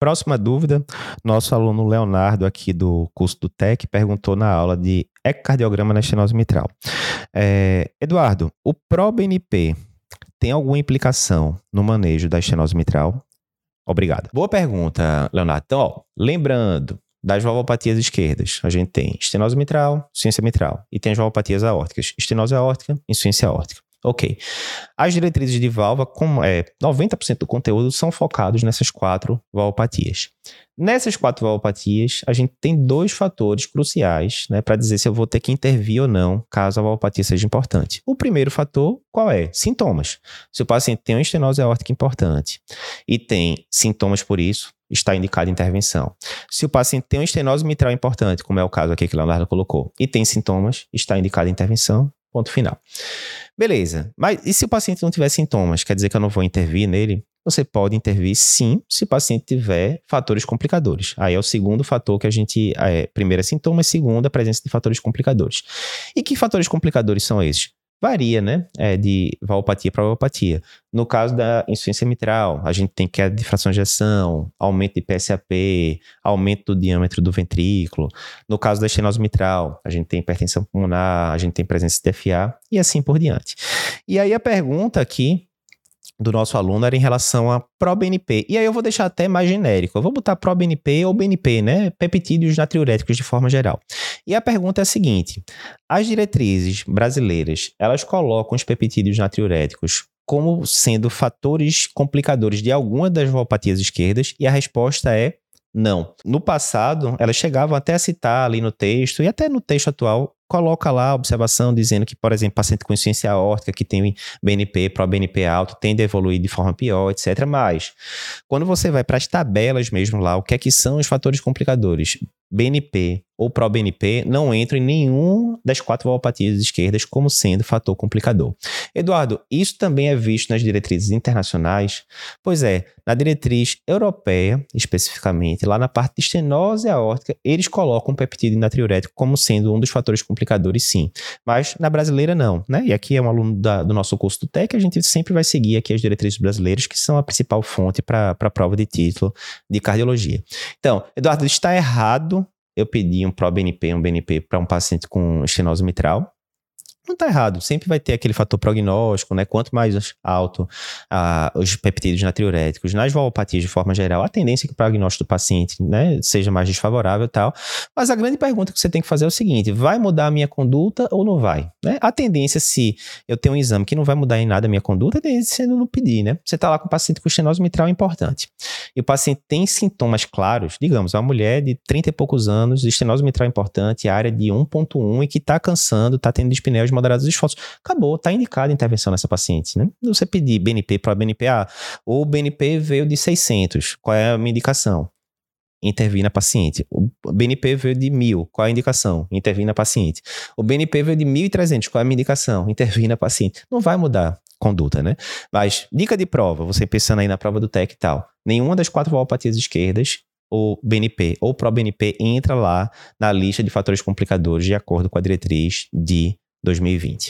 Próxima dúvida, nosso aluno Leonardo aqui do curso do TEC perguntou na aula de ecocardiograma na estenose mitral. É, Eduardo, o ProBNP tem alguma implicação no manejo da estenose mitral? Obrigado. Boa pergunta, Leonardo. Então, ó, lembrando, das valvopatias esquerdas, a gente tem estenose mitral, insuficiência mitral e tem as valvopatias aórticas, estenose aórtica, insuficiência aórtica. Ok. As diretrizes de válvula, como é 90% do conteúdo, são focados nessas quatro valvopatias. Nessas quatro valvopatias, a gente tem dois fatores cruciais né, para dizer se eu vou ter que intervir ou não caso a valvopatia seja importante. O primeiro fator, qual é? Sintomas. Se o paciente tem uma estenose aórtica importante e tem sintomas por isso, está indicada intervenção. Se o paciente tem uma estenose mitral importante, como é o caso aqui que o Leonardo colocou, e tem sintomas, está indicada intervenção. Ponto final. Beleza. Mas e se o paciente não tiver sintomas? Quer dizer que eu não vou intervir nele? Você pode intervir sim, se o paciente tiver fatores complicadores. Aí é o segundo fator que a gente. É, primeiro é sintomas, segundo a presença de fatores complicadores. E que fatores complicadores são esses? Varia, né? É, de valvopatia para valvopatia. No caso da insuficiência mitral, a gente tem queda de fração de ejeção, aumento de PSAP, aumento do diâmetro do ventrículo. No caso da estenose mitral, a gente tem hipertensão pulmonar, a gente tem presença de DFA e assim por diante. E aí a pergunta aqui do nosso aluno era em relação a ProBNP. E aí eu vou deixar até mais genérico. Eu vou botar ProBNP ou BNP, né? Peptídeos natriuréticos de forma geral. E a pergunta é a seguinte: as diretrizes brasileiras, elas colocam os peptídeos natriuréticos como sendo fatores complicadores de alguma das valvopatias esquerdas? E a resposta é não. No passado, elas chegavam até a citar ali no texto, e até no texto atual, coloca lá a observação dizendo que, por exemplo, paciente com insuficiência aórtica que tem BNP, pro-BNP alto, tende a evoluir de forma pior, etc. Mas, quando você vai para as tabelas mesmo lá, o que é que são os fatores complicadores? BNP ou pró-BNP não entram em nenhum das quatro valvopatias esquerdas como sendo fator complicador. Eduardo, isso também é visto nas diretrizes internacionais? Pois é, na diretriz europeia, especificamente, lá na parte de estenose aórtica, eles colocam o peptídeo natriurético como sendo um dos fatores complicadores, sim. Mas na brasileira, não. Né? E aqui é um aluno da, do nosso curso do TEC, a gente sempre vai seguir aqui as diretrizes brasileiras, que são a principal fonte para a prova de título de cardiologia. Então, Eduardo, está errado eu pedir um ProBNP, um BNP para um paciente com estenose mitral, não está errado. Sempre vai ter aquele fator prognóstico, né? Quanto mais alto ah, os peptídeos natriuréticos nas valvopatias de forma geral, a tendência é que o prognóstico do paciente né, seja mais desfavorável e tal. Mas a grande pergunta que você tem que fazer é o seguinte: vai mudar a minha conduta ou não vai? Né? A tendência, se eu tenho um exame que não vai mudar em nada a minha conduta, a tendência é não pedir, né? Você está lá com um paciente com estenose mitral importante. E o paciente tem sintomas claros, digamos, uma mulher de 30 e poucos anos, estenose mitral importante, área de 1.1 e que está cansando, está tendo dispneia moderados esforços. Acabou, está indicada intervenção nessa paciente, né? Você pedir BNP para BNPA, ou o BNP veio de 600, qual é a minha indicação? intervir na paciente. O BNP veio de 1000, qual é a indicação? Intervir na paciente. O BNP veio de 1300, qual é a minha indicação? Intervir na paciente. Não vai mudar conduta, né? Mas, dica de prova, você pensando aí na prova do TEC e tal, nenhuma das quatro valopatias esquerdas o BNP ou pró-BNP entra lá na lista de fatores complicadores de acordo com a diretriz de 2020.